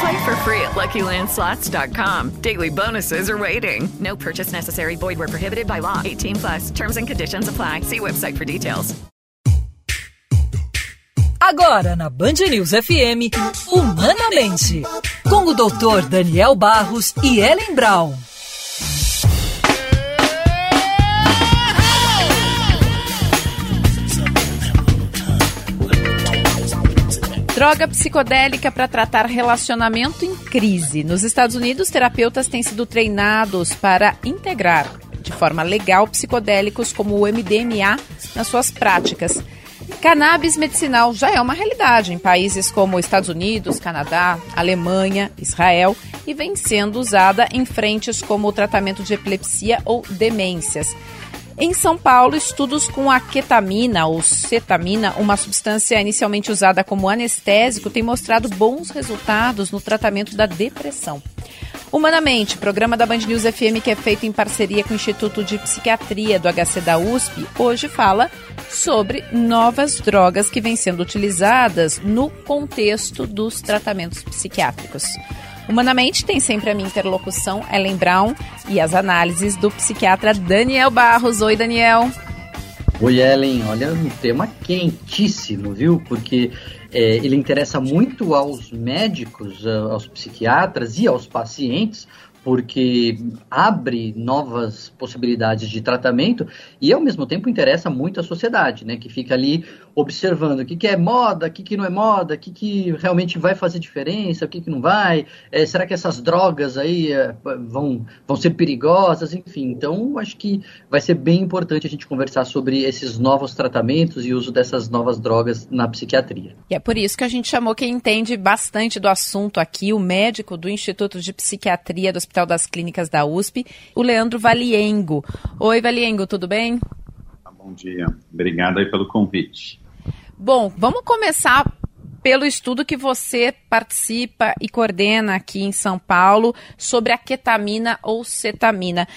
Play for free at LuckyLandSlots.com. Daily bonuses are waiting. No purchase necessary. Void where prohibited by law. 18 plus. Terms and conditions apply. See website for details. Agora na Band News FM, Humanamente, com o Dr. Daniel Barros e Ellen Brown. Droga psicodélica para tratar relacionamento em crise. Nos Estados Unidos, terapeutas têm sido treinados para integrar de forma legal psicodélicos como o MDMA nas suas práticas. Cannabis medicinal já é uma realidade em países como Estados Unidos, Canadá, Alemanha, Israel e vem sendo usada em frentes como o tratamento de epilepsia ou demências. Em São Paulo, estudos com a ketamina ou cetamina, uma substância inicialmente usada como anestésico, têm mostrado bons resultados no tratamento da depressão. Humanamente, programa da Band News FM que é feito em parceria com o Instituto de Psiquiatria do HC da USP, hoje fala sobre novas drogas que vêm sendo utilizadas no contexto dos tratamentos psiquiátricos. Humanamente tem sempre a minha interlocução, Ellen Brown, e as análises do psiquiatra Daniel Barros. Oi, Daniel. Oi, Ellen. Olha, um tema quentíssimo, viu? Porque é, ele interessa muito aos médicos, aos psiquiatras e aos pacientes, porque abre novas possibilidades de tratamento e ao mesmo tempo interessa muito a sociedade, né, que fica ali observando o que, que é moda, o que, que não é moda, o que, que realmente vai fazer diferença, o que, que não vai, é, será que essas drogas aí é, vão, vão ser perigosas, enfim. Então, acho que vai ser bem importante a gente conversar sobre esses novos tratamentos e uso dessas novas drogas na psiquiatria. E é por isso que a gente chamou quem entende bastante do assunto aqui, o médico do Instituto de Psiquiatria do Hospital das Clínicas da USP, o Leandro Valiengo. Oi, Valiengo, tudo bem? Bom dia. Obrigado aí pelo convite. Bom, vamos começar pelo estudo que você participa e coordena aqui em São Paulo sobre a ketamina ou cetamina.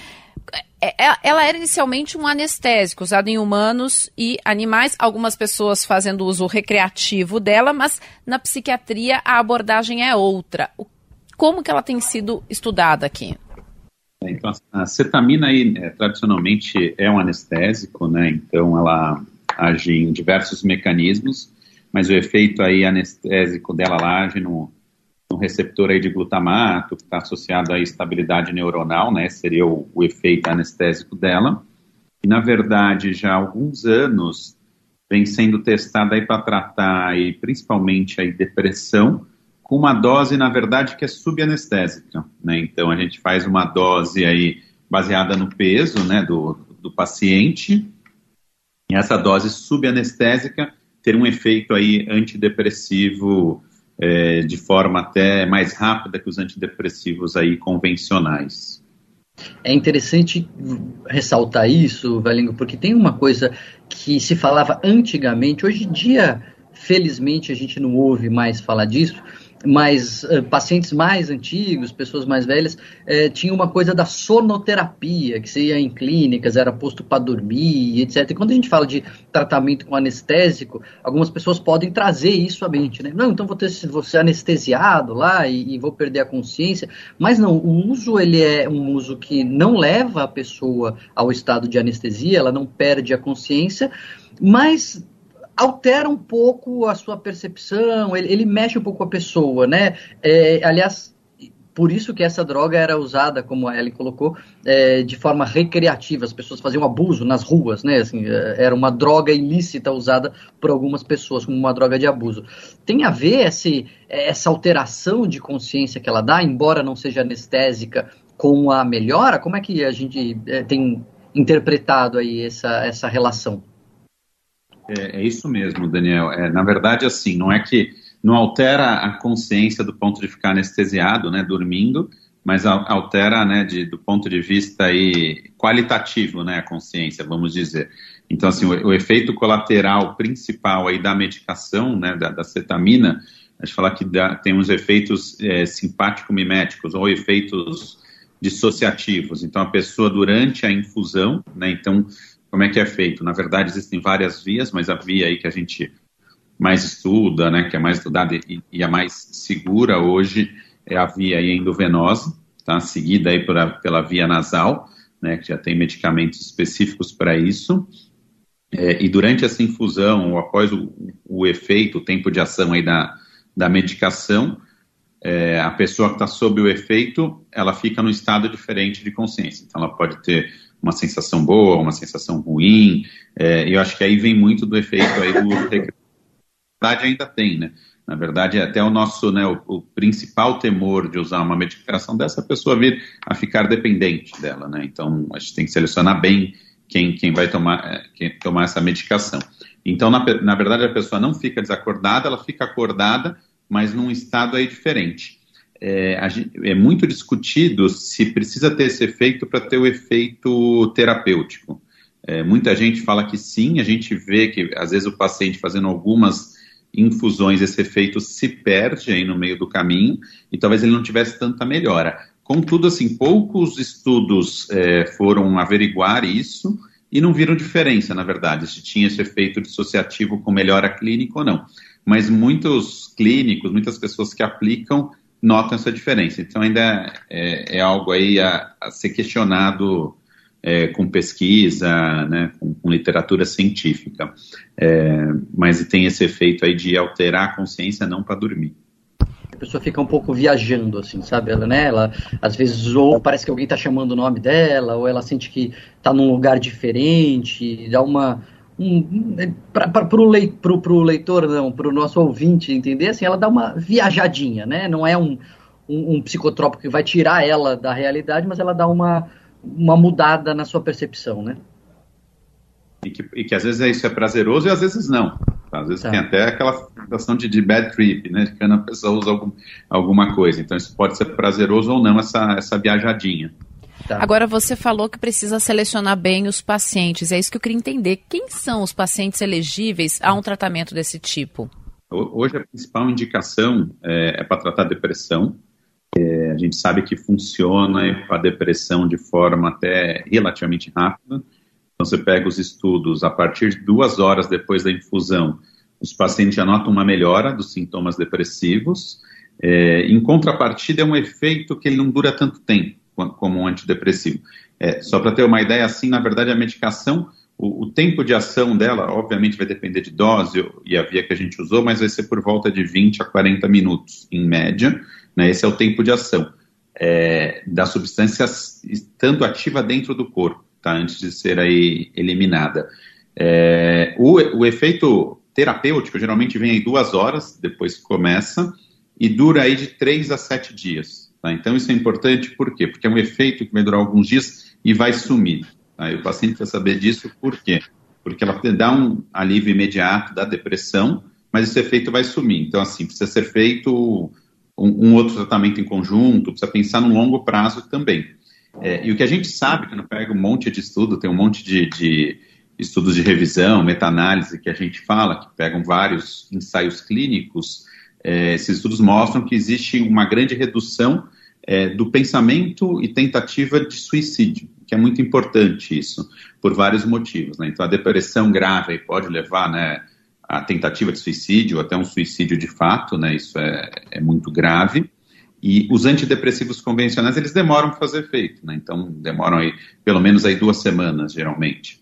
Ela era inicialmente um anestésico usado em humanos e animais, algumas pessoas fazendo uso recreativo dela, mas na psiquiatria a abordagem é outra. Como que ela tem sido estudada aqui? Então, a cetamina aí, é, tradicionalmente é um anestésico, né? Então ela age em diversos mecanismos, mas o efeito aí anestésico dela lá age no, no receptor aí de glutamato, que está associado à estabilidade neuronal, né? Seria o, o efeito anestésico dela. E na verdade, já há alguns anos vem sendo testada aí para tratar aí, principalmente aí depressão, com uma dose, na verdade, que é subanestésica, né? Então a gente faz uma dose aí baseada no peso, né, do, do paciente, e essa dose subanestésica ter um efeito aí antidepressivo é, de forma até mais rápida que os antidepressivos aí convencionais. É interessante ressaltar isso, Valingo, porque tem uma coisa que se falava antigamente, hoje em dia, felizmente, a gente não ouve mais falar disso, mais uh, pacientes mais antigos, pessoas mais velhas, uh, tinha uma coisa da sonoterapia, que você ia em clínicas, era posto para dormir, etc. E quando a gente fala de tratamento com anestésico, algumas pessoas podem trazer isso à mente, né? Não, então vou, ter, vou ser anestesiado lá e, e vou perder a consciência. Mas não, o uso ele é um uso que não leva a pessoa ao estado de anestesia, ela não perde a consciência, mas altera um pouco a sua percepção, ele, ele, mexe um pouco com a pessoa, né? É, aliás, por isso que essa droga era usada, como a Ellen colocou, é, de forma recreativa. As pessoas faziam abuso nas ruas, né? Assim, é, era uma droga ilícita usada por algumas pessoas como uma droga de abuso. Tem a ver esse, essa alteração de consciência que ela dá, embora não seja anestésica, com a melhora? Como é que a gente é, tem interpretado aí essa, essa relação? É, é isso mesmo, Daniel. É, na verdade, assim, não é que não altera a consciência do ponto de ficar anestesiado, né, dormindo, mas altera, né, de, do ponto de vista aí qualitativo, né, a consciência, vamos dizer. Então, assim, o, o efeito colateral principal aí da medicação, né, da, da cetamina, a gente fala que dá, tem uns efeitos é, simpático-miméticos ou efeitos dissociativos. Então, a pessoa durante a infusão, né, então, como é que é feito? Na verdade, existem várias vias, mas a via aí que a gente mais estuda, né, que é mais estudada e, e a mais segura hoje é a via endovenosa, tá? seguida aí pela via nasal, né, que já tem medicamentos específicos para isso. É, e durante essa infusão, ou após o, o, efeito, o tempo de ação aí da, da medicação, é, a pessoa que está sob o efeito, ela fica num estado diferente de consciência. Então, ela pode ter uma sensação boa, uma sensação ruim, é, eu acho que aí vem muito do efeito aí do verdade ainda tem, né? Na verdade, até o nosso, né, o, o, principal temor de usar uma medicação dessa pessoa vir a ficar dependente dela, né? Então, a gente tem que selecionar bem quem, quem vai tomar, é, quem, tomar essa medicação. Então, na, na verdade, a pessoa não fica desacordada, ela fica acordada, mas num estado aí diferente. É, é muito discutido se precisa ter esse efeito para ter o efeito terapêutico. É, muita gente fala que sim, a gente vê que às vezes o paciente fazendo algumas infusões, esse efeito se perde aí no meio do caminho e talvez ele não tivesse tanta melhora. Contudo, assim, poucos estudos é, foram averiguar isso e não viram diferença, na verdade, se tinha esse efeito dissociativo com melhora clínica ou não. Mas muitos clínicos, muitas pessoas que aplicam, notam essa diferença. Então, ainda é, é algo aí a, a ser questionado é, com pesquisa, né, com, com literatura científica. É, mas tem esse efeito aí de alterar a consciência não para dormir. A pessoa fica um pouco viajando, assim, sabe? Ela, né? Ela, às vezes, ou parece que alguém está chamando o nome dela, ou ela sente que está num lugar diferente, dá uma. Um, para o lei, pro, pro leitor, não, para o nosso ouvinte entender, assim, ela dá uma viajadinha, né? Não é um, um, um psicotrópico que vai tirar ela da realidade, mas ela dá uma, uma mudada na sua percepção, né? E que, e que às vezes isso é prazeroso e às vezes não. Às vezes tá. tem até aquela sensação de, de, bad trip, né? De que a pessoa usa algum, alguma coisa. Então isso pode ser prazeroso ou não, essa, essa viajadinha. Tá. Agora você falou que precisa selecionar bem os pacientes. É isso que eu queria entender. Quem são os pacientes elegíveis a um tratamento desse tipo? Hoje a principal indicação é, é para tratar depressão, é, a gente sabe que funciona com a depressão de forma até relativamente rápida. Então, você pega os estudos, a partir de duas horas depois da infusão, os pacientes já notam uma melhora dos sintomas depressivos. É, em contrapartida, é um efeito que ele não dura tanto tempo como um antidepressivo. É, só para ter uma ideia, assim, na verdade, a medicação, o, o, tempo de ação dela, obviamente, vai depender de dose e a via que a gente usou, mas vai ser por volta de 20 a 40 minutos, em média. Né? Esse é o tempo de ação é, da substância estando ativa dentro do corpo, tá? antes de ser aí eliminada. É, o, o, efeito terapêutico geralmente vem aí duas horas depois que começa e dura aí de três a sete dias. Tá? Então isso é importante por quê? Porque é um efeito que vai durar alguns dias e vai sumir. Tá? E o paciente precisa saber disso por quê? Porque ela dá um alívio imediato da depressão, mas esse efeito vai sumir. Então, assim, precisa ser feito um, um, outro tratamento em conjunto, precisa pensar no longo prazo também. É, e o que a gente sabe, quando pega um monte de estudo, tem um monte de, de estudos de revisão, meta-análise que a gente fala, que pegam vários ensaios clínicos, é, esses estudos mostram que existe uma grande redução é, do pensamento e tentativa de suicídio, que é muito importante isso, por vários motivos. Né? Então, a depressão grave pode levar né, a tentativa de suicídio, até um suicídio de fato, né? Isso é, é muito grave. E os antidepressivos convencionais, eles demoram para fazer efeito, né? Então, demoram aí, pelo menos aí duas semanas, geralmente.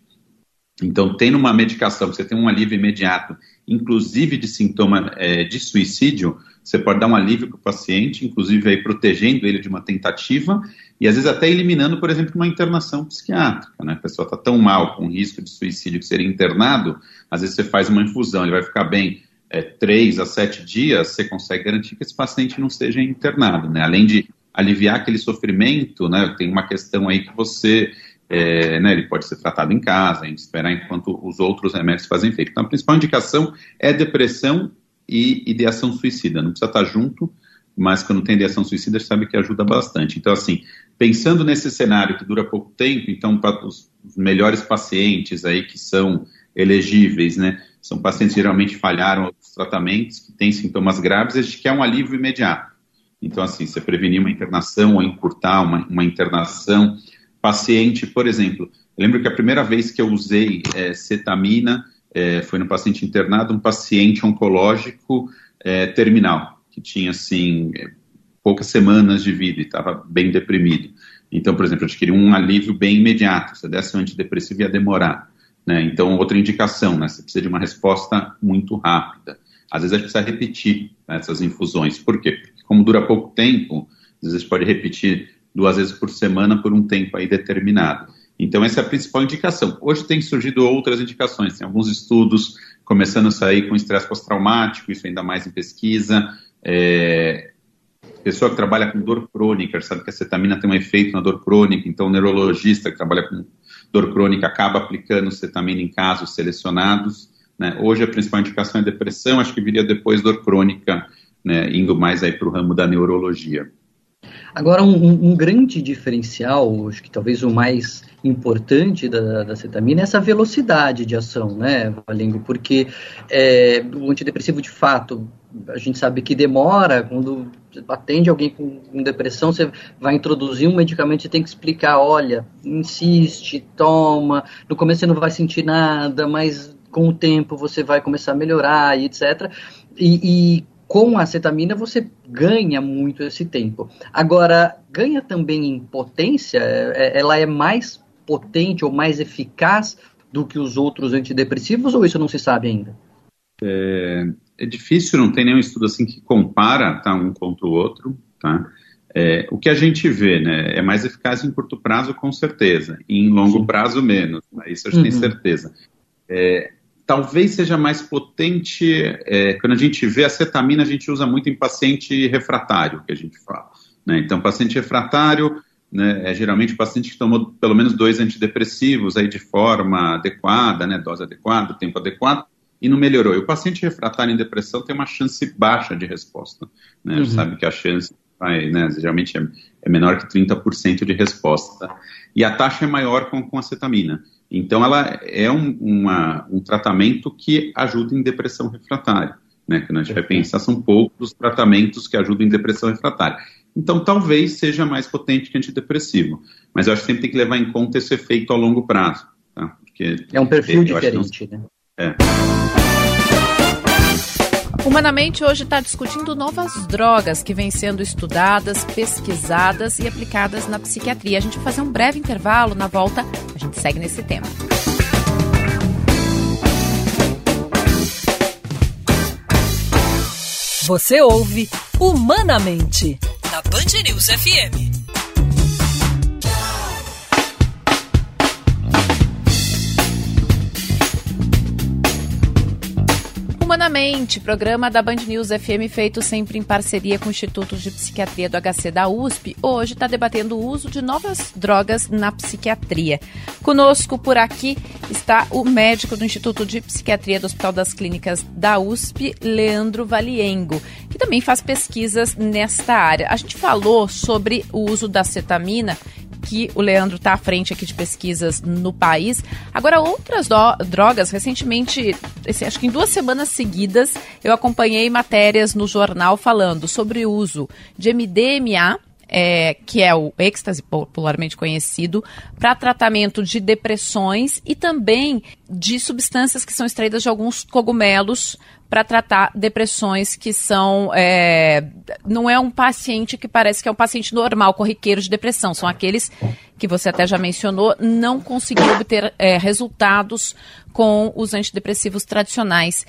Então, tendo uma medicação, você tem um alívio imediato, inclusive de sintoma é, de suicídio, você pode dar um alívio para o paciente, inclusive aí protegendo ele de uma tentativa e às vezes até eliminando, por exemplo, uma internação psiquiátrica. Né? A pessoa está tão mal com risco de suicídio que seria internado, às vezes você faz uma infusão, ele vai ficar bem é, três a sete dias, você consegue garantir que esse paciente não seja internado. Né? Além de aliviar aquele sofrimento, né, tem uma questão aí que você é, né, ele pode ser tratado em casa, em esperar enquanto os outros remédios fazem efeito. Então, a principal indicação é depressão e ideação suicida. Não precisa estar junto, mas quando tem ideação suicida, sabe que ajuda bastante. Então, assim, pensando nesse cenário que dura pouco tempo, então, para os melhores pacientes aí que são elegíveis, né, são pacientes que geralmente falharam os tratamentos, que têm sintomas graves, a gente quer um alívio imediato. Então, assim, você prevenir uma internação ou encurtar uma, uma internação, paciente, por exemplo, lembro que a primeira vez que eu usei é, cetamina é, foi no paciente internado, um paciente oncológico é, terminal, que tinha, assim, poucas semanas de vida e estava bem deprimido. Então, por exemplo, eu adquiri um alívio bem imediato. Se desse um antidepressivo, ia demorar. Né? Então, outra indicação, né? você precisa de uma resposta muito rápida. Às vezes a gente precisa repetir né, essas infusões. Por quê? Porque como dura pouco tempo, às vezes pode repetir duas vezes por semana por um tempo aí determinado. Então, essa é a principal indicação. Hoje tem surgido outras indicações, tem alguns estudos começando a sair com estresse pós-traumático, isso ainda mais em pesquisa. É, pessoa que trabalha com dor crônica, sabe que a cetamina tem um efeito na dor crônica, então o neurologista que trabalha com dor crônica acaba aplicando cetamina em casos selecionados. Né? Hoje a principal indicação é depressão, acho que viria depois dor crônica, né? indo mais aí para o ramo da neurologia. Agora, um, um, grande diferencial, acho que talvez o mais importante da, da cetamina é essa velocidade de ação, né, Valengo? Porque é, o antidepressivo, de fato, a gente sabe que demora, quando atende alguém com, com depressão, você vai introduzir um medicamento, você tem que explicar, olha, insiste, toma, no começo você não vai sentir nada, mas com o tempo você vai começar a melhorar e etc. E, e com a acetamina você ganha muito esse tempo. Agora, ganha também em potência, é, é, ela é mais potente ou mais eficaz do que os outros antidepressivos ou isso não se sabe ainda? É, é difícil, não tem nenhum estudo assim que compara tá, um contra o outro, tá? É, o que a gente vê, né, é mais eficaz em curto prazo, com certeza, e em longo Sim. prazo, menos, né, isso a gente uhum. tem certeza. É, talvez seja mais potente, é, quando a gente vê a cetamina, a gente usa muito em paciente refratário, que a gente fala. Né? Então, paciente refratário né, é geralmente o paciente que tomou pelo menos dois antidepressivos aí de forma adequada, né, dose adequada, tempo adequado, e não melhorou. E o paciente refratário em depressão tem uma chance baixa de resposta. Né? Uhum. Sabe que a chance vai, né, geralmente é, é menor que 30% de resposta. E a taxa é maior com, com a cetamina. Então, ela é um, uma, um tratamento que ajuda em depressão refratária. Né? Quando a gente vai pensar, são poucos os tratamentos que ajudam em depressão refratária. Então, talvez seja mais potente que antidepressivo. Mas eu acho que sempre tem que levar em conta esse efeito a longo prazo. Tá? Porque, é um perfil diferente, não... né? É. Humanamente hoje está discutindo novas drogas que vêm sendo estudadas, pesquisadas e aplicadas na psiquiatria. A gente vai fazer um breve intervalo. Na volta, a gente segue nesse tema. Você ouve Humanamente, na Band News FM. Humanamente, programa da Band News FM feito sempre em parceria com o Instituto de Psiquiatria do HC da USP, hoje está debatendo o uso de novas drogas na psiquiatria. Conosco por aqui está o médico do Instituto de Psiquiatria do Hospital das Clínicas da USP, Leandro Valiengo, que também faz pesquisas nesta área. A gente falou sobre o uso da cetamina que o Leandro está à frente aqui de pesquisas no país. Agora, outras drogas, recentemente, acho que em duas semanas seguidas, eu acompanhei matérias no jornal falando sobre o uso de MDMA, é, que é o êxtase, popularmente conhecido, para tratamento de depressões e também de substâncias que são extraídas de alguns cogumelos para tratar depressões que são. É, não é um paciente que parece que é um paciente normal, corriqueiro de depressão. São aqueles que você até já mencionou, não conseguiram obter é, resultados com os antidepressivos tradicionais.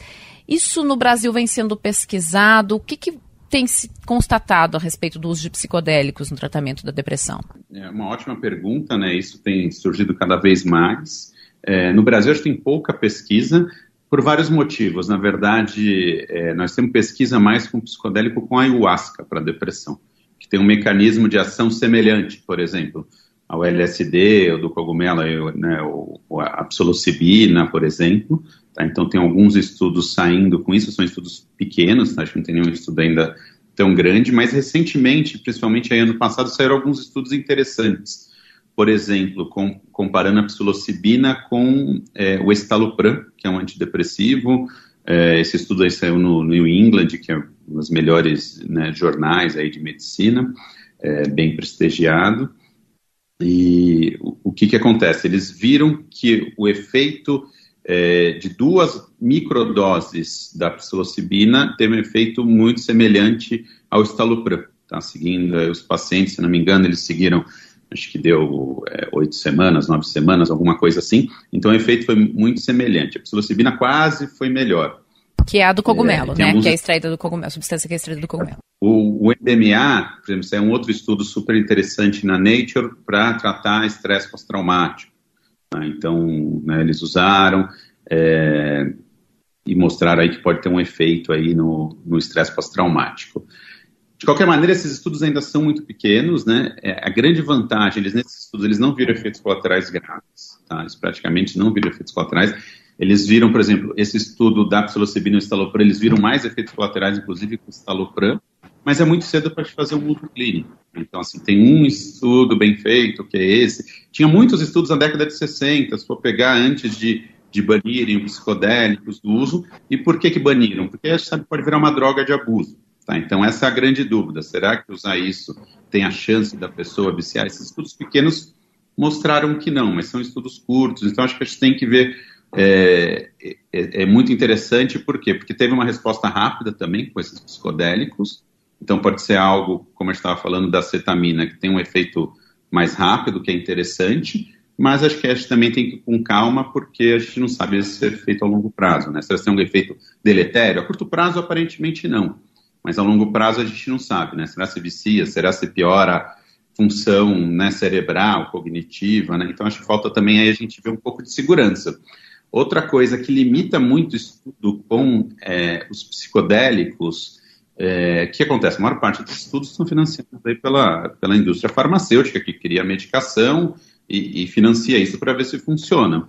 Isso no Brasil vem sendo pesquisado. O que, que tem se constatado a respeito do uso de psicodélicos no tratamento da depressão? É uma ótima pergunta, né? Isso tem surgido cada vez mais. É, no Brasil, a gente tem pouca pesquisa por vários motivos. Na verdade, é, nós temos pesquisa mais com psicodélico com ayahuasca para depressão, que tem um mecanismo de ação semelhante, por exemplo ao LSD, ou do cogumelo, né, ou, a psilocibina, por exemplo. Tá? Então, tem alguns estudos saindo com isso, são estudos pequenos, tá? acho que não tem nenhum estudo ainda tão grande, mas recentemente, principalmente aí ano passado, saíram alguns estudos interessantes. Por exemplo, com, comparando a psilocibina com é, o estalopram, que é um antidepressivo. É, esse estudo aí saiu no New England, que é um dos melhores né, jornais aí de medicina, é, bem prestigiado. E o, o que, que acontece? Eles viram que o efeito é, de duas microdoses da psilocibina teve um efeito muito semelhante ao estalopram. Tá? Seguindo é, os pacientes, se não me engano, eles seguiram, acho que deu é, oito semanas, nove semanas, alguma coisa assim. Então o efeito foi muito semelhante. A psilocibina quase foi melhor. Que é a do cogumelo, é, né? Alguns... Que é extraída do cogumelo, a substância que é extraída do cogumelo. O, o MDMA, por exemplo, é um outro estudo super interessante na Nature para tratar estresse pós-traumático. Né? Então, né, eles usaram é, e mostraram aí que pode ter um efeito aí no estresse pós-traumático. De qualquer maneira, esses estudos ainda são muito pequenos, né? É, a grande vantagem, eles nesses estudos, eles não viram efeitos colaterais graves, tá? Eles praticamente não viram efeitos colaterais. Eles viram, por exemplo, esse estudo da psilocibina e estalopram, eles viram mais efeitos colaterais, inclusive com estalopram, mas é muito cedo para fazer um uso clínico. Então, assim, tem um estudo bem feito, que é esse. Tinha muitos estudos na década de 60, se for pegar antes de, de banirem os psicodélicos do uso. E por que que baniram? Porque a gente sabe que pode virar uma droga de abuso. Tá? Então, essa é a grande dúvida. Será que usar isso tem a chance da pessoa viciar? Esses estudos pequenos mostraram que não, mas são estudos curtos. Então, acho que a gente tem que ver é, é, é, muito interessante, por quê? Porque teve uma resposta rápida também com esses psicodélicos, então, pode ser algo, como eu estava falando, da cetamina, que tem um efeito mais rápido, que é interessante, mas acho que a gente também tem que ir com calma, porque a gente não sabe esse efeito a longo prazo, né? Vai ser um efeito deletério, a curto prazo, aparentemente não, mas a longo prazo a gente não sabe, né? Será se vicia, será se piora função né, cerebral, cognitiva, né? Então, acho que falta também aí a gente ver um pouco de segurança. Outra coisa que limita muito o estudo com é, os psicodélicos é, que acontece? A maior parte dos estudos são financiados pela, pela indústria farmacêutica, que cria medicação e, e financia isso para ver se funciona.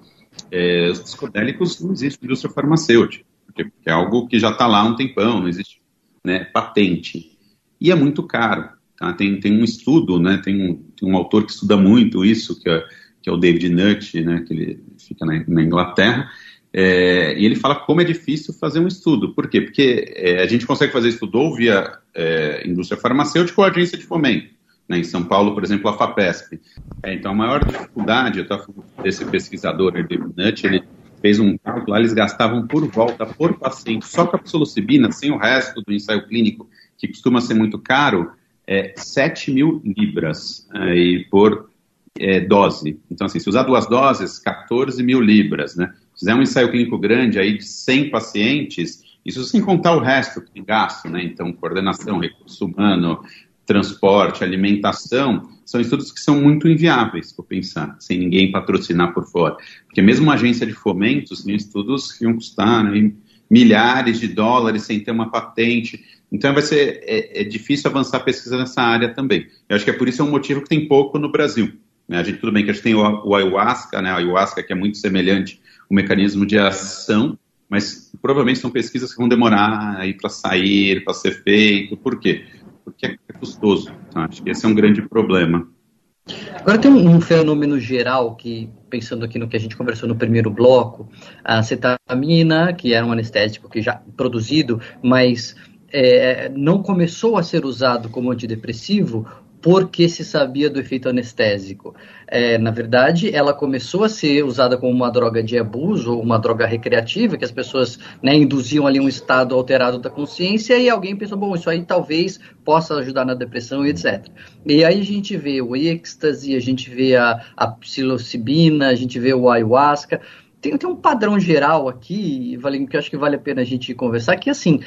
É, os psicodélicos não existe indústria farmacêutica, porque, porque é algo que já está lá há um tempão, não existe né, patente. E é muito caro. Tá? Tem, tem um estudo, né, tem, um, tem um autor que estuda muito isso, que é, que é o David Nutt, né, que ele fica na, na Inglaterra, é, e ele fala como é difícil fazer um estudo. Por quê? Porque é, a gente consegue fazer estudo ou via é, indústria farmacêutica ou agência de fomento. Né? Em São Paulo, por exemplo, a FAPESP. É, então, a maior dificuldade, eu falando desse pesquisador, David Nutt, ele fez um cálculo lá, eles gastavam por volta, por paciente, só com a psilocibina, sem o resto do ensaio clínico, que costuma ser muito caro, é, 7 mil libras aí, por é, dose. Então, assim, se usar duas doses, 14 mil libras, né? fizer um ensaio clínico grande aí de 100 pacientes, isso sem contar o resto que gasto, né? Então, coordenação, recurso humano, transporte, alimentação, são estudos que são muito inviáveis, por pensar, sem ninguém patrocinar por fora. Porque mesmo uma agência de fomentos tem estudos que iam custar né, milhares de dólares sem ter uma patente. Então vai ser é, é, difícil avançar a pesquisa nessa área também. Eu acho que é por isso é um motivo que tem pouco no Brasil. Né? A gente, tudo bem que a gente tem o, o ayahuasca, né? A ayahuasca que é muito semelhante o mecanismo de ação, mas provavelmente são pesquisas que vão demorar aí para sair, para ser feito. Por quê? Porque é custoso. Tá? Acho que esse é um grande problema. Agora tem um, fenômeno geral que, pensando aqui no que a gente conversou no primeiro bloco, a cetamina, que era um anestésico que já produzido, mas é, não começou a ser usado como antidepressivo porque se sabia do efeito anestésico. É, na verdade, ela começou a ser usada como uma droga de abuso, uma droga recreativa, que as pessoas né, induziam ali um estado alterado da consciência, e alguém pensou, bom, isso aí talvez possa ajudar na depressão e etc. E aí a gente vê o êxtase, a gente vê a, a psilocibina, a gente vê o ayahuasca, tem, tem um padrão geral aqui, que eu acho que vale a pena a gente conversar, que assim,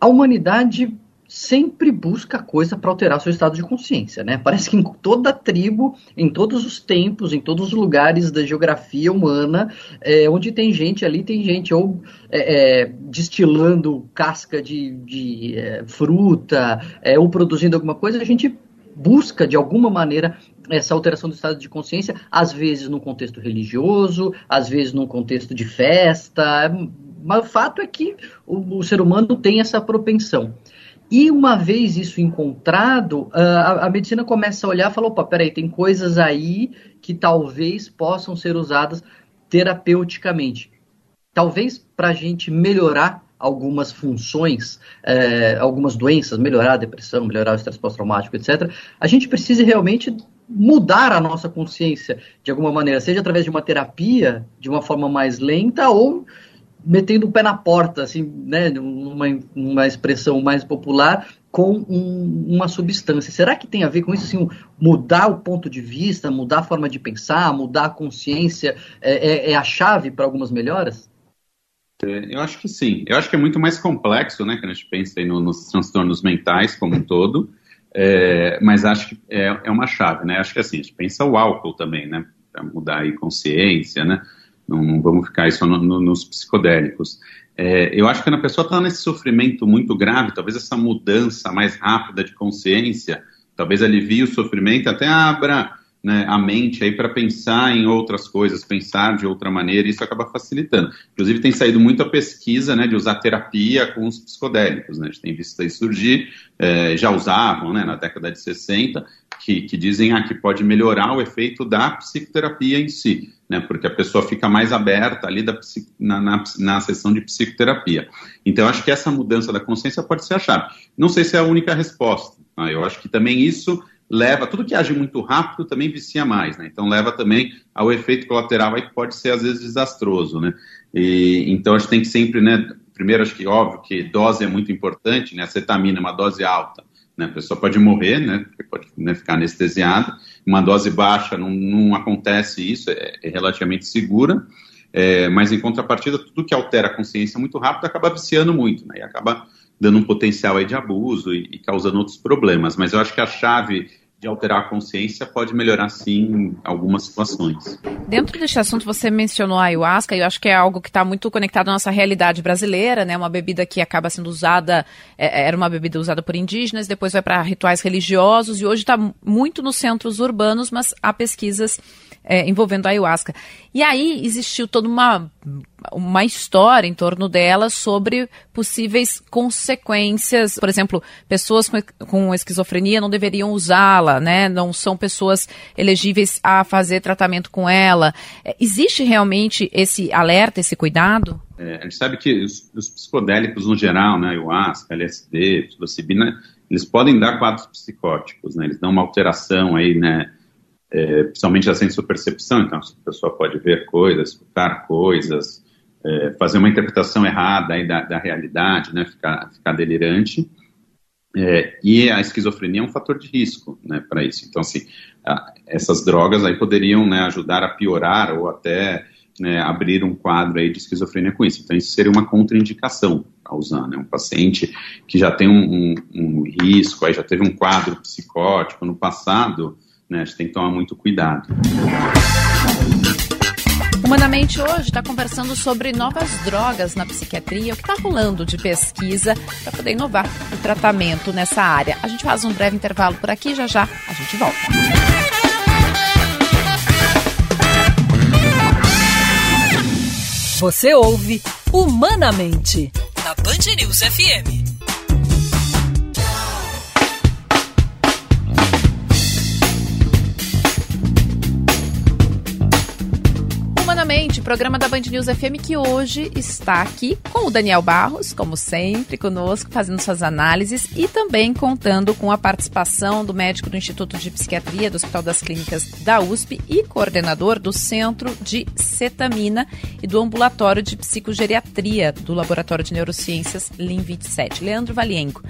a humanidade sempre busca coisa para alterar seu estado de consciência, né? Parece que em toda tribo, em todos os tempos, em todos os lugares da geografia humana, é, onde tem gente ali, tem gente ou é, é, destilando casca de, de é, fruta, é, ou produzindo alguma coisa, a gente busca de alguma maneira essa alteração do estado de consciência, às vezes num contexto religioso, às vezes num contexto de festa, mas o fato é que o, o ser humano tem essa propensão. E uma vez isso encontrado, a, a medicina começa a olhar e fala: opa, peraí, tem coisas aí que talvez possam ser usadas terapeuticamente. Talvez para a gente melhorar algumas funções, é, algumas doenças, melhorar a depressão, melhorar o estresse pós-traumático, etc., a gente precisa realmente mudar a nossa consciência de alguma maneira, seja através de uma terapia, de uma forma mais lenta, ou metendo o pé na porta, assim, né, numa, numa expressão mais popular, com um, uma substância. Será que tem a ver com isso, assim, mudar o ponto de vista, mudar a forma de pensar, mudar a consciência, é, é, é a chave para algumas melhoras? É, eu acho que sim. Eu acho que é muito mais complexo, né, quando a gente pensa no, nos transtornos mentais como um todo, é, mas acho que é, é, uma chave, né? Acho que assim, a gente pensa o álcool também, né, para mudar a consciência, né? Não, não vamos ficar só no, no, nos psicodélicos. É, eu acho que quando a pessoa está nesse sofrimento muito grave, talvez essa mudança mais rápida de consciência, talvez alivie o sofrimento, até abra né, a mente aí para pensar em outras coisas, pensar de outra maneira, isso acaba facilitando. Inclusive tem saído muito a pesquisa né, de usar terapia com os psicodélicos, né, a gente tem visto aí surgir, é, já usavam né, na década de 60, que, que dizem ah, que pode melhorar o efeito da psicoterapia em si, né, porque a pessoa fica mais aberta ali da, na, na, na sessão de psicoterapia. Então, acho que essa mudança da consciência pode ser a chave. Não sei se é a única resposta, tá? eu acho que também isso leva, tudo que age muito rápido também vicia mais, né? Então leva também ao efeito colateral aí que pode ser às vezes desastroso, né? E, então a gente tem que sempre, né? Primeiro acho que óbvio que dose é muito importante, né? Acetamina é uma dose alta, né? A pessoa pode morrer, né? Pode né, ficar anestesiada. Uma dose baixa não, não acontece isso, é, é relativamente segura. É, mas em contrapartida, tudo que altera a consciência muito rápido acaba viciando muito, né? E acaba dando um potencial aí de abuso e, e causando outros problemas. Mas eu acho que a chave de alterar a consciência pode melhorar sim algumas situações. Dentro deste assunto você mencionou a ayahuasca, e eu acho que é algo que está muito conectado à nossa realidade brasileira, né? Uma bebida que acaba sendo usada, é, é era uma bebida usada por indígenas, depois vai para rituais religiosos e hoje está muito nos centros urbanos, mas há pesquisas é, envolvendo a ayahuasca. E aí existiu toda uma, uma história em torno dela sobre possíveis consequências. Por exemplo, pessoas com, com esquizofrenia não deveriam usá-la, né? Não são pessoas elegíveis a fazer tratamento com ela. É, existe realmente esse alerta, esse cuidado? É, a gente sabe que os, os, psicodélicos no geral, né, ayahuasca, LSD, psilocibina, eles podem dar quadros psicóticos, né? Eles dão uma alteração aí, né? é, principalmente a sensopercepção, então a pessoa pode ver coisas, escutar coisas, é, fazer uma interpretação errada aí da, da realidade, né, ficar, ficar delirante. É, e a esquizofrenia é um fator de risco né, para isso. Então, assim, a, essas drogas aí poderiam né, ajudar a piorar ou até né, abrir um quadro aí de esquizofrenia com isso. Então, isso seria uma contraindicação a usar. Né? Um paciente que já tem um, um, um risco, aí já teve um quadro psicótico no passado, né? A gente tem que tomar muito cuidado. Humanamente hoje está conversando sobre novas drogas na psiquiatria, o que está rolando de pesquisa para poder inovar o tratamento nessa área. A gente faz um breve intervalo por aqui, já já a gente volta. Você ouve Humanamente na Band News FM. Humanamente, programa da Band News FM que hoje está aqui com o Daniel Barros, como sempre, conosco, fazendo suas análises e também contando com a participação do médico do Instituto de Psiquiatria do Hospital das Clínicas da USP e coordenador do Centro de Cetamina e do Ambulatório de Psicogeriatria do Laboratório de Neurociências LIM 27, Leandro Valienco.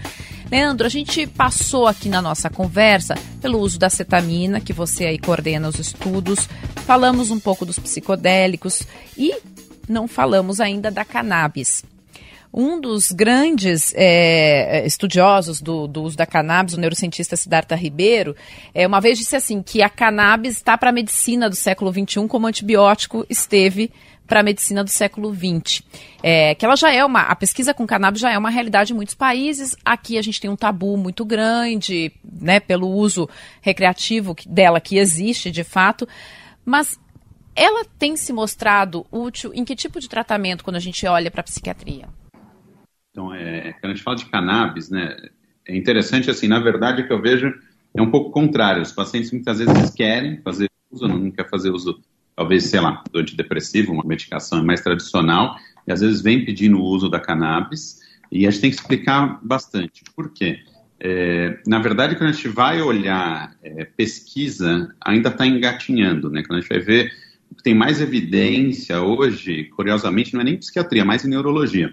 Leandro, a gente passou aqui na nossa conversa pelo uso da cetamina, que você aí coordena os estudos, falamos um pouco dos psicodélicos e não falamos ainda da cannabis. Um dos grandes é, estudiosos do, do, uso da cannabis, o neurocientista Siddhartha Ribeiro, é, uma vez disse assim que a cannabis está para a medicina do século XXI como antibiótico esteve para a medicina do século XX. É, que ela já é uma. A pesquisa com cannabis já é uma realidade em muitos países. Aqui a gente tem um tabu muito grande, né, pelo uso recreativo dela que existe de fato. Mas ela tem se mostrado útil em que tipo de tratamento quando a gente olha para a psiquiatria? Então, é, quando a gente fala de cannabis, né, é interessante, assim, na verdade, o que eu vejo é um pouco contrário. Os pacientes muitas vezes querem fazer uso, não quer fazer uso talvez, sei lá, do antidepressivo, uma medicação mais tradicional, e às vezes vem pedindo o uso da cannabis, e a gente tem que explicar bastante. Por quê? É, na verdade, quando a gente vai olhar é, pesquisa, ainda está engatinhando, né? Quando a gente vai ver tem mais evidência hoje, curiosamente, não é nem psiquiatria, mais em neurologia.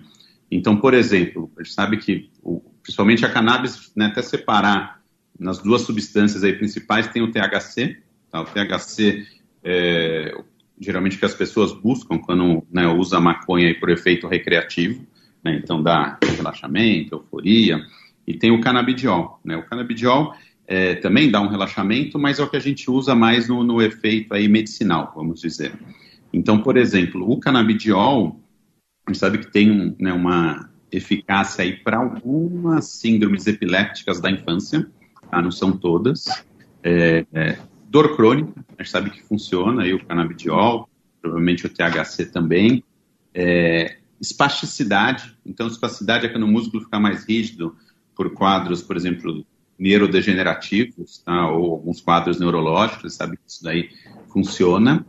Então, por exemplo, a gente sabe que, o, principalmente a cannabis, né, até separar nas duas substâncias aí principais, tem o THC, tá? o THC é, geralmente que as pessoas buscam quando né, usa maconha por efeito recreativo, né, então dá relaxamento, euforia, e tem o canabidiol. Né, o canabidiol é, também dá um relaxamento, mas é o que a gente usa mais no, no efeito aí medicinal, vamos dizer. Então, por exemplo, o canabidiol, a gente sabe que tem né, uma eficácia aí para algumas síndromes epilépticas da infância, tá? não são todas. É, é, Dor crônica, a gente sabe que funciona, aí o canabidiol, provavelmente o THC também. É, espasticidade, então espasticidade é quando o músculo fica mais rígido por quadros, por exemplo, neurodegenerativos, tá? ou alguns quadros neurológicos, sabe que isso daí funciona.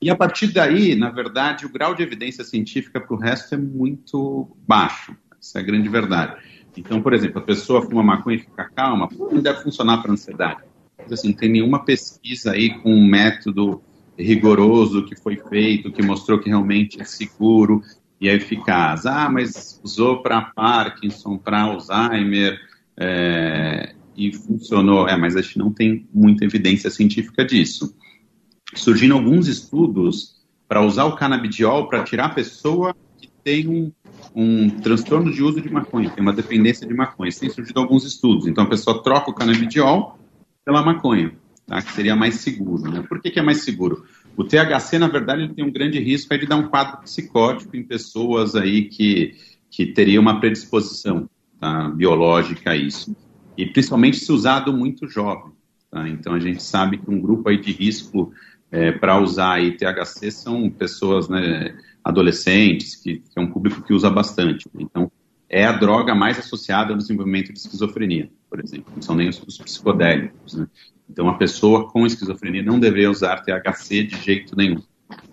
E a partir daí, na verdade, o grau de evidência científica para o resto é muito baixo. Essa é a grande verdade. Então, por exemplo, a pessoa fuma maconha e fica calma, não deve funcionar para ansiedade assim, não tem nenhuma pesquisa aí com um método rigoroso que foi feito, que mostrou que realmente é seguro e é eficaz. Ah, mas usou para Parkinson, para Alzheimer é, e funcionou. É, mas a gente não tem muita evidência científica disso. Surgindo alguns estudos para usar o canabidiol para tirar a pessoa que tem um, um transtorno de uso de maconha, tem uma dependência de maconha. Tem surgido alguns estudos. Então a pessoa troca o canabidiol pela maconha, tá? que seria mais seguro. Né? Por que, que, é mais seguro? O THC, na verdade, ele tem um grande risco de dar um quadro psicótico em pessoas aí que, que teriam uma predisposição tá? biológica a isso. E principalmente se usado muito jovem. Tá? Então a gente sabe que um grupo aí de risco é, para usar aí THC são pessoas né, adolescentes, que, que é um público que usa bastante. Então é a droga mais associada ao desenvolvimento de esquizofrenia, por exemplo. Não são nem os, os psicodélicos. Né? Então, a pessoa com esquizofrenia não deveria usar THC de jeito nenhum.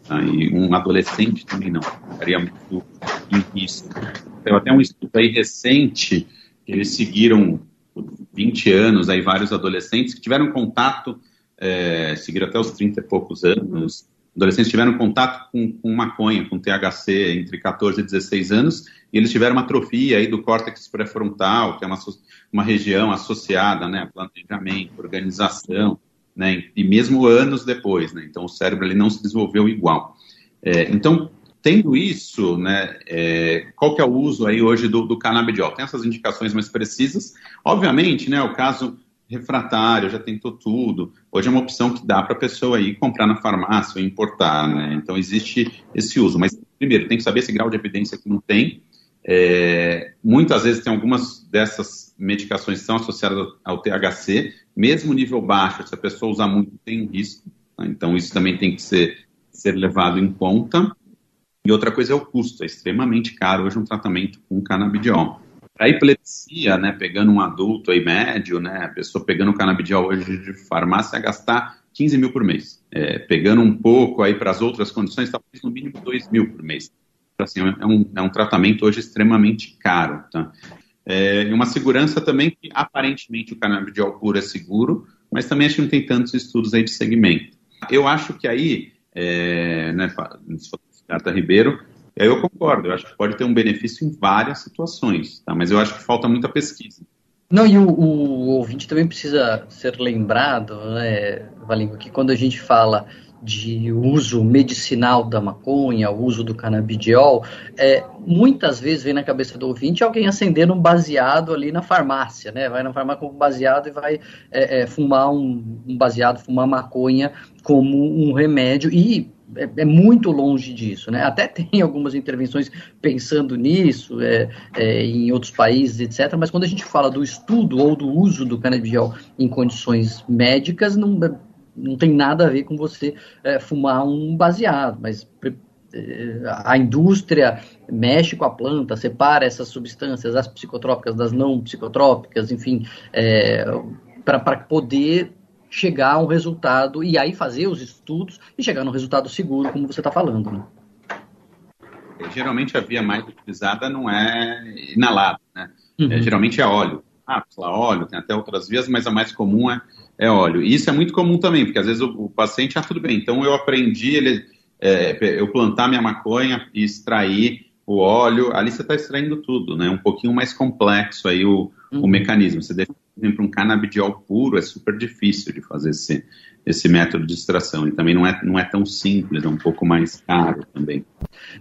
Tá? E um adolescente também não. Ficaria muito em risco. Tem até um estudo aí recente que eles seguiram 20 anos aí vários adolescentes que tiveram contato, é, seguiram até os 30 e poucos anos, adolescentes tiveram contato com, com maconha, com THC entre 14 e 16 anos, e eles tiveram uma atrofia aí do córtex pré-frontal, que é uma, uma região associada né, a planejamento, organização, né, e mesmo anos depois, né, então o cérebro ele não se desenvolveu igual. É, então, tendo isso, né, é, qual que é o uso aí hoje do, do canabidiol? Tem essas indicações mais precisas, obviamente, né, o caso refratário, já tentou tudo. Hoje é uma opção que dá para a pessoa ir comprar na farmácia ou importar, né? Então existe esse uso. Mas, primeiro, tem que saber esse grau de evidência que não tem. É, muitas vezes tem algumas dessas medicações que são associadas ao THC, mesmo nível baixo, se a pessoa usar muito, tem risco. Tá? Então isso também tem que ser, ser levado em conta. E outra coisa é o custo, é extremamente caro hoje um tratamento com canabidiol. Para epilepsia, né, pegando um adulto aí médio, né, a pessoa pegando canabidiol hoje de farmácia, gastar 15 mil por mês. É, pegando um pouco aí para as outras condições, talvez no mínimo 2 mil por mês. Então, assim, é, um, é um tratamento hoje extremamente caro. Tá? É, uma segurança também que aparentemente o canabidiol puro é seguro, mas também acho que não tem tantos estudos aí de segmento. Eu acho que aí, é, né, Carta Ribeiro, eu concordo, eu acho que pode ter um benefício em várias situações, tá? mas eu acho que falta muita pesquisa. Não, e o, o ouvinte também precisa ser lembrado, né, Valingo, que quando a gente fala de uso medicinal da maconha, o uso do canabidiol, é, muitas vezes vem na cabeça do ouvinte alguém acendendo um baseado ali na farmácia, né? Vai na farmácia com um baseado e vai é, é, fumar um, um baseado, fumar maconha como um remédio e é, é, muito longe disso, né? Até tem algumas intervenções pensando nisso é, é, em outros países, etc. Mas quando a gente fala do estudo ou do uso do canabidiol em condições médicas, não, não tem nada a ver com você é, fumar um baseado, mas é, a indústria mexe com a planta, separa essas substâncias, as psicotrópicas das não psicotrópicas, enfim, é, para poder chegar a um resultado e aí fazer os estudos e chegar num resultado seguro, como você está falando. Né? É, geralmente a via mais utilizada não é inalada, né? Uhum. É, geralmente é óleo. Ah, óleo, tem até outras vias, mas a mais comum é é óleo. E isso é muito comum também, porque às vezes o, o paciente, ah, tudo bem, então eu aprendi ele, é, eu plantar minha maconha e extrair o óleo, ali você está extraindo tudo, né? Um pouquinho mais complexo aí o, uhum. o mecanismo. Você deixa, por exemplo, um canabidiol puro, é super difícil de fazer esse, esse método de extração. E também não é, não é tão simples, é um pouco mais caro também.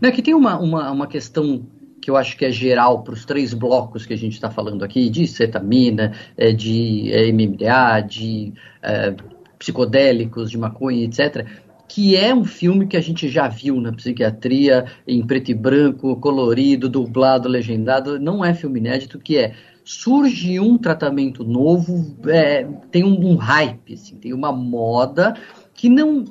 Não, aqui tem uma, uma, uma questão que eu acho que é geral para os três blocos que a gente está falando aqui, de cetamina, é, de é, MMDA, de é, psicodélicos, de maconha, etc., que é um filme que a gente já viu na psiquiatria, em preto e branco, colorido, dublado, legendado, não é filme inédito, que é surge um tratamento novo, é, tem um, um hype, assim, tem uma moda que não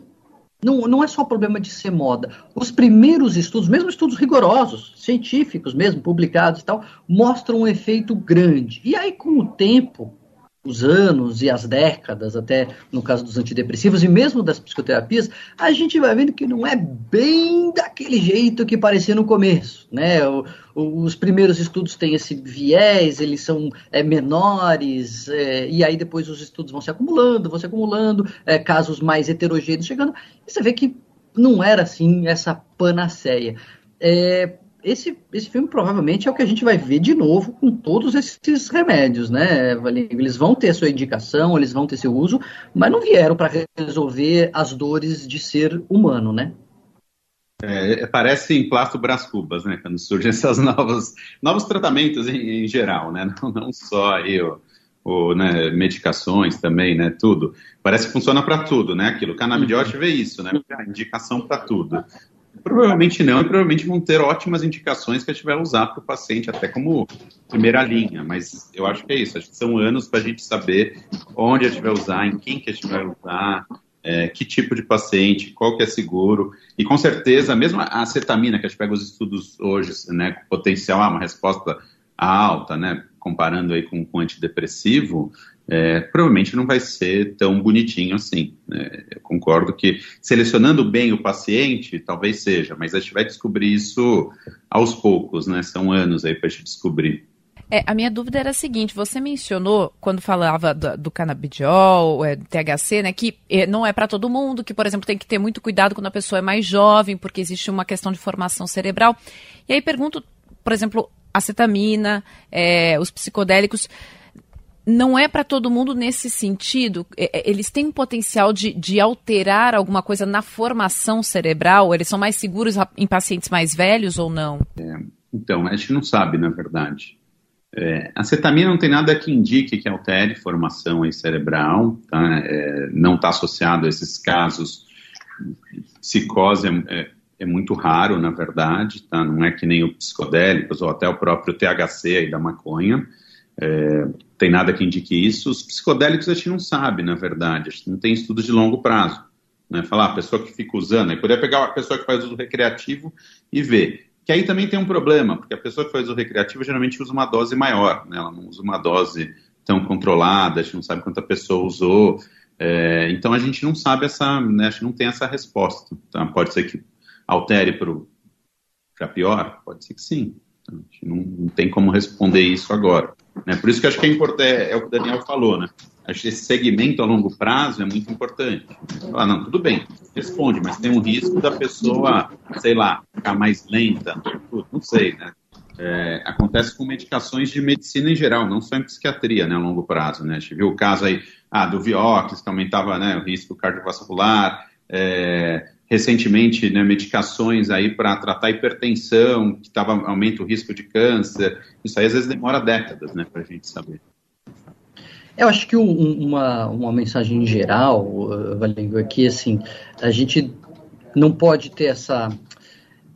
não, não é só problema de ser moda. Os primeiros estudos, mesmo estudos rigorosos, científicos mesmo, publicados e tal, mostram um efeito grande. E aí, com o tempo, os anos e as décadas, até no caso dos antidepressivos e mesmo das psicoterapias, a gente vai vendo que não é bem daquele jeito que parecia no começo, né? O, o, os primeiros estudos têm esse viés, eles são é, menores, é, e aí depois os estudos vão se acumulando, vão se acumulando, é, casos mais heterogêneos chegando, e você vê que não era assim essa panaceia. É, esse, esse filme provavelmente é o que a gente vai ver de novo com todos esses remédios, né? Eles vão ter sua indicação, eles vão ter seu uso, mas não vieram para resolver as dores de ser humano, né? É, parece em plasto Brás Cubas, né? Quando surgem esses novos, novos tratamentos em, em geral, né? Não, não só aí, o, o, né, medicações também, né? Tudo. Parece que funciona para tudo, né? Aquilo. O canabidiol vê isso, né? Indicação para tudo. Provavelmente não, e provavelmente vão ter ótimas indicações que a gente vai usar para o paciente, até como primeira linha, mas eu acho que é isso, acho que são anos para a gente saber onde a gente vai usar, em quem que a gente vai usar, é, que tipo de paciente, qual que é seguro, e com certeza, mesmo a acetamina, que a gente pega os estudos hoje, né, potencial, ah, uma resposta alta, né, comparando aí com, com antidepressivo, é, provavelmente não vai ser tão bonitinho assim. Né? Eu concordo que selecionando bem o paciente, talvez seja, mas a gente vai descobrir isso aos poucos, né? São anos aí para a gente descobrir. É, a minha dúvida era a seguinte: você mencionou, quando falava do, do canabidiol, é, THC, né, que é, não é para todo mundo, que, por exemplo, tem que ter muito cuidado quando a pessoa é mais jovem, porque existe uma questão de formação cerebral. E aí pergunto, por exemplo, a cetamina, é, os psicodélicos não é para todo mundo nesse sentido. É, é, eles têm um potencial de, de alterar alguma coisa na formação cerebral? Eles são mais seguros em pacientes mais velhos ou não? É, então, a gente não sabe, na verdade. É, a cetamina não tem nada que indique que altere formação cerebral, tá? É, não está associado a esses casos. Psicose é, é, muito raro, na verdade, tá? não é que nem o psicodélicos ou até o próprio THC aí da maconha. É, tem nada que indique isso. Os psicodélicos a gente não sabe, na verdade, a gente não tem estudos de longo prazo. Né? Falar, a pessoa que fica usando, aí poderia pegar a pessoa que faz uso recreativo e ver. Que aí também tem um problema, porque a pessoa que faz uso recreativo geralmente usa uma dose maior, né? ela não usa uma dose tão controlada, a gente não sabe quanta pessoa usou. É, então a gente não sabe essa, né, a gente não tem essa resposta. Então, pode ser que altere para pior, pode ser que sim. Então, a gente não, não, tem como responder isso agora. Né? Por isso que acho que é importante, é, é o que o Daniel falou, né? Acho que esse segmento a longo prazo é muito importante. Ah, não, tudo bem, responde, mas tem um risco da pessoa, sei lá, ficar mais lenta, não sei, né? É, acontece com medicações de medicina em geral, não só em psiquiatria, né, a longo prazo, né? A gente viu o caso aí ah, do Vioxx, que aumentava né, o risco cardiovascular, é, recentemente né, medicações aí para tratar hipertensão, que tava, aumenta o risco de câncer. Isso aí às vezes demora décadas, né, para a gente saber. Eu acho que um, uma, uma mensagem geral, uh, Valengo, é que assim, a gente não pode ter essa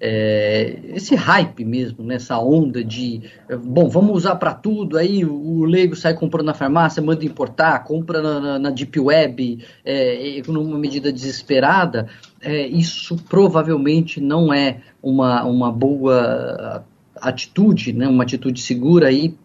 é, esse hype mesmo, nessa né, onda de, bom, vamos usar para tudo, aí o, leigo sai comprando na farmácia, manda importar, compra na, na, na Deep Web, é, numa medida desesperada, é, isso provavelmente não é uma, uma boa atitude, né, uma atitude segura aí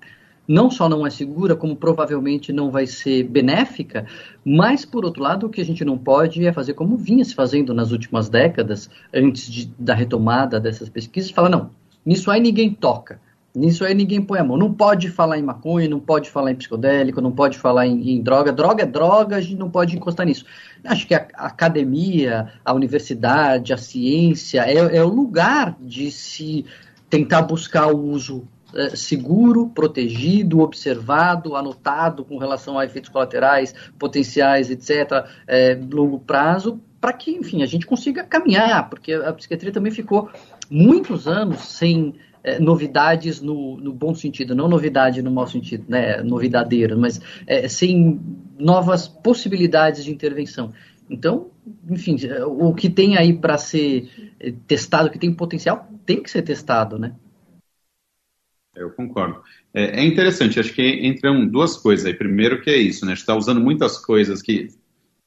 não só não é segura, como provavelmente não vai ser benéfica, mas, por outro lado, o que a gente não pode é fazer como vinha se fazendo nas últimas décadas, antes de, da retomada dessas pesquisas, falar, não, nisso aí ninguém toca, nisso aí ninguém põe a mão, não pode falar em maconha, não pode falar em psicodélico, não pode falar em, em droga, droga é droga, a gente não pode encostar nisso. Acho que a, a academia, a universidade, a ciência é, é o lugar de se tentar buscar o uso é, seguro, protegido, observado, anotado com relação a efeitos colaterais, potenciais, etc., é, longo prazo, para que, enfim, a gente consiga caminhar, porque a psiquiatria também ficou muitos anos sem é, novidades no, no, bom sentido, não novidade no mau sentido, né, novidadeiro, mas é, sem novas possibilidades de intervenção. Então, enfim, o que tem aí para ser testado, o que tem potencial, tem que ser testado, né? Eu concordo. É, é, interessante, acho que entram duas coisas aí. Primeiro que é isso, né? A gente está usando muitas coisas que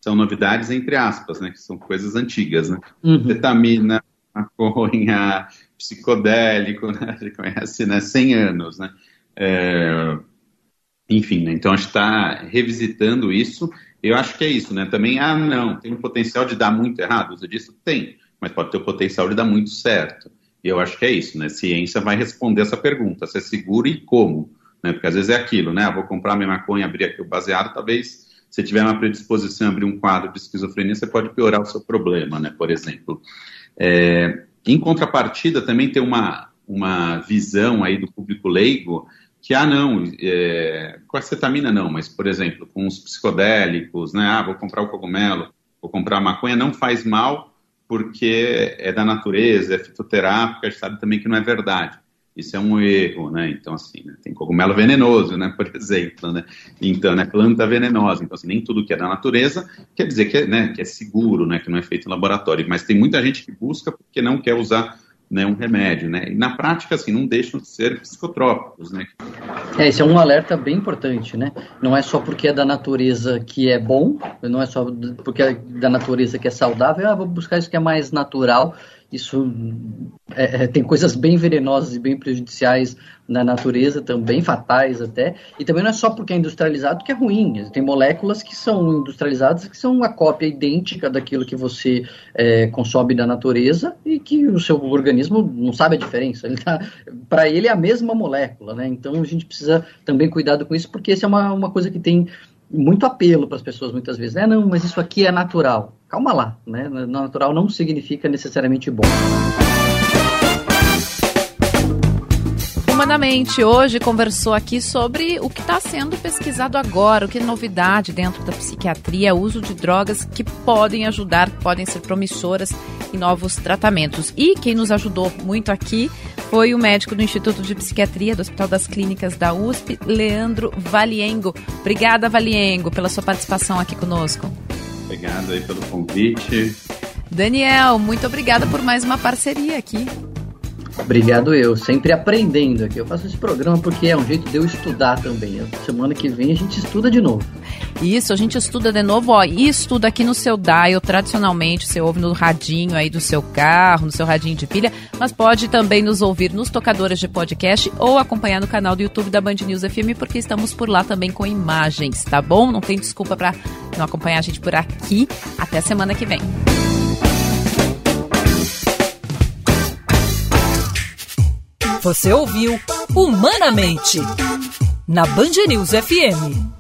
são novidades, entre aspas, né? Que são coisas antigas, né? Uhum. Vitamina, maconha, psicodélico, né? A gente conhece, né? 100 anos, né? É, enfim, né? então a gente está revisitando isso. Eu acho que é isso, né? Também, ah, não, tem o potencial de dar muito errado. Usa disso? Tem, mas pode ter o potencial de dar muito certo. E eu acho que é isso, né? Ciência vai responder essa pergunta, se é seguro e como, né? Porque às vezes é aquilo, né? Ah, vou comprar minha maconha, abrir aqui o baseado, talvez se tiver uma predisposição a abrir um quadro de esquizofrenia, você pode piorar o seu problema, né? Por exemplo. É, em contrapartida, também tem uma, uma visão aí do público leigo que, ah, não, é, com a cetamina não, mas, por exemplo, com os psicodélicos, né? Ah, vou comprar o cogumelo, vou comprar a maconha, não faz mal, porque é da natureza, é fitoterápica, a gente sabe também que não é verdade. Isso é um erro, né? Então, assim, né? tem cogumelo venenoso, né? Por exemplo, né? Então, né? Planta venenosa. Então, assim, nem tudo que é da natureza quer dizer que é, né? que é seguro, né? Que não é feito em laboratório. Mas tem muita gente que busca porque não quer usar né, um remédio, né? E na prática, assim, não deixam de ser psicotrópicos, né? É, esse é um alerta bem importante, né? Não é só porque é da natureza que é bom, não é só porque é da natureza que é saudável, ah, vou buscar isso que é mais natural isso é, é, tem coisas bem venenosas e bem prejudiciais na natureza, também fatais até. E também não é só porque é industrializado que é ruim. Tem moléculas que são industrializadas que são uma cópia idêntica daquilo que você é, consome da natureza e que o seu organismo não sabe a diferença. Tá, Para ele é a mesma molécula, né? Então a gente precisa também cuidado com isso, porque isso é uma, uma coisa que tem muito apelo para as pessoas muitas vezes. É, não, mas isso aqui é natural. Calma lá, né? Natural não significa necessariamente bom. Humanamente hoje conversou aqui sobre o que está sendo pesquisado agora, o que é novidade dentro da psiquiatria, o uso de drogas que podem ajudar, podem ser promissoras em novos tratamentos. E quem nos ajudou muito aqui foi o médico do Instituto de Psiquiatria do Hospital das Clínicas da USP, Leandro Valiengo. Obrigada, Valiengo, pela sua participação aqui conosco. Obrigado aí pelo convite. Daniel, muito obrigada por mais uma parceria aqui. Obrigado eu, sempre aprendendo aqui. Eu faço esse programa porque é um jeito de eu estudar também. Semana que vem a gente estuda de novo. Isso, a gente estuda de novo, ó, e estuda aqui no seu dial, tradicionalmente, você ouve no radinho aí do seu carro, no seu radinho de pilha, mas pode também nos ouvir nos tocadores de podcast ou acompanhar no canal do YouTube da Band News FM, porque estamos por lá também com imagens, tá bom? Não tem desculpa para não acompanhar a gente por aqui. Até semana que vem. Você ouviu Humanamente, na Band News FM.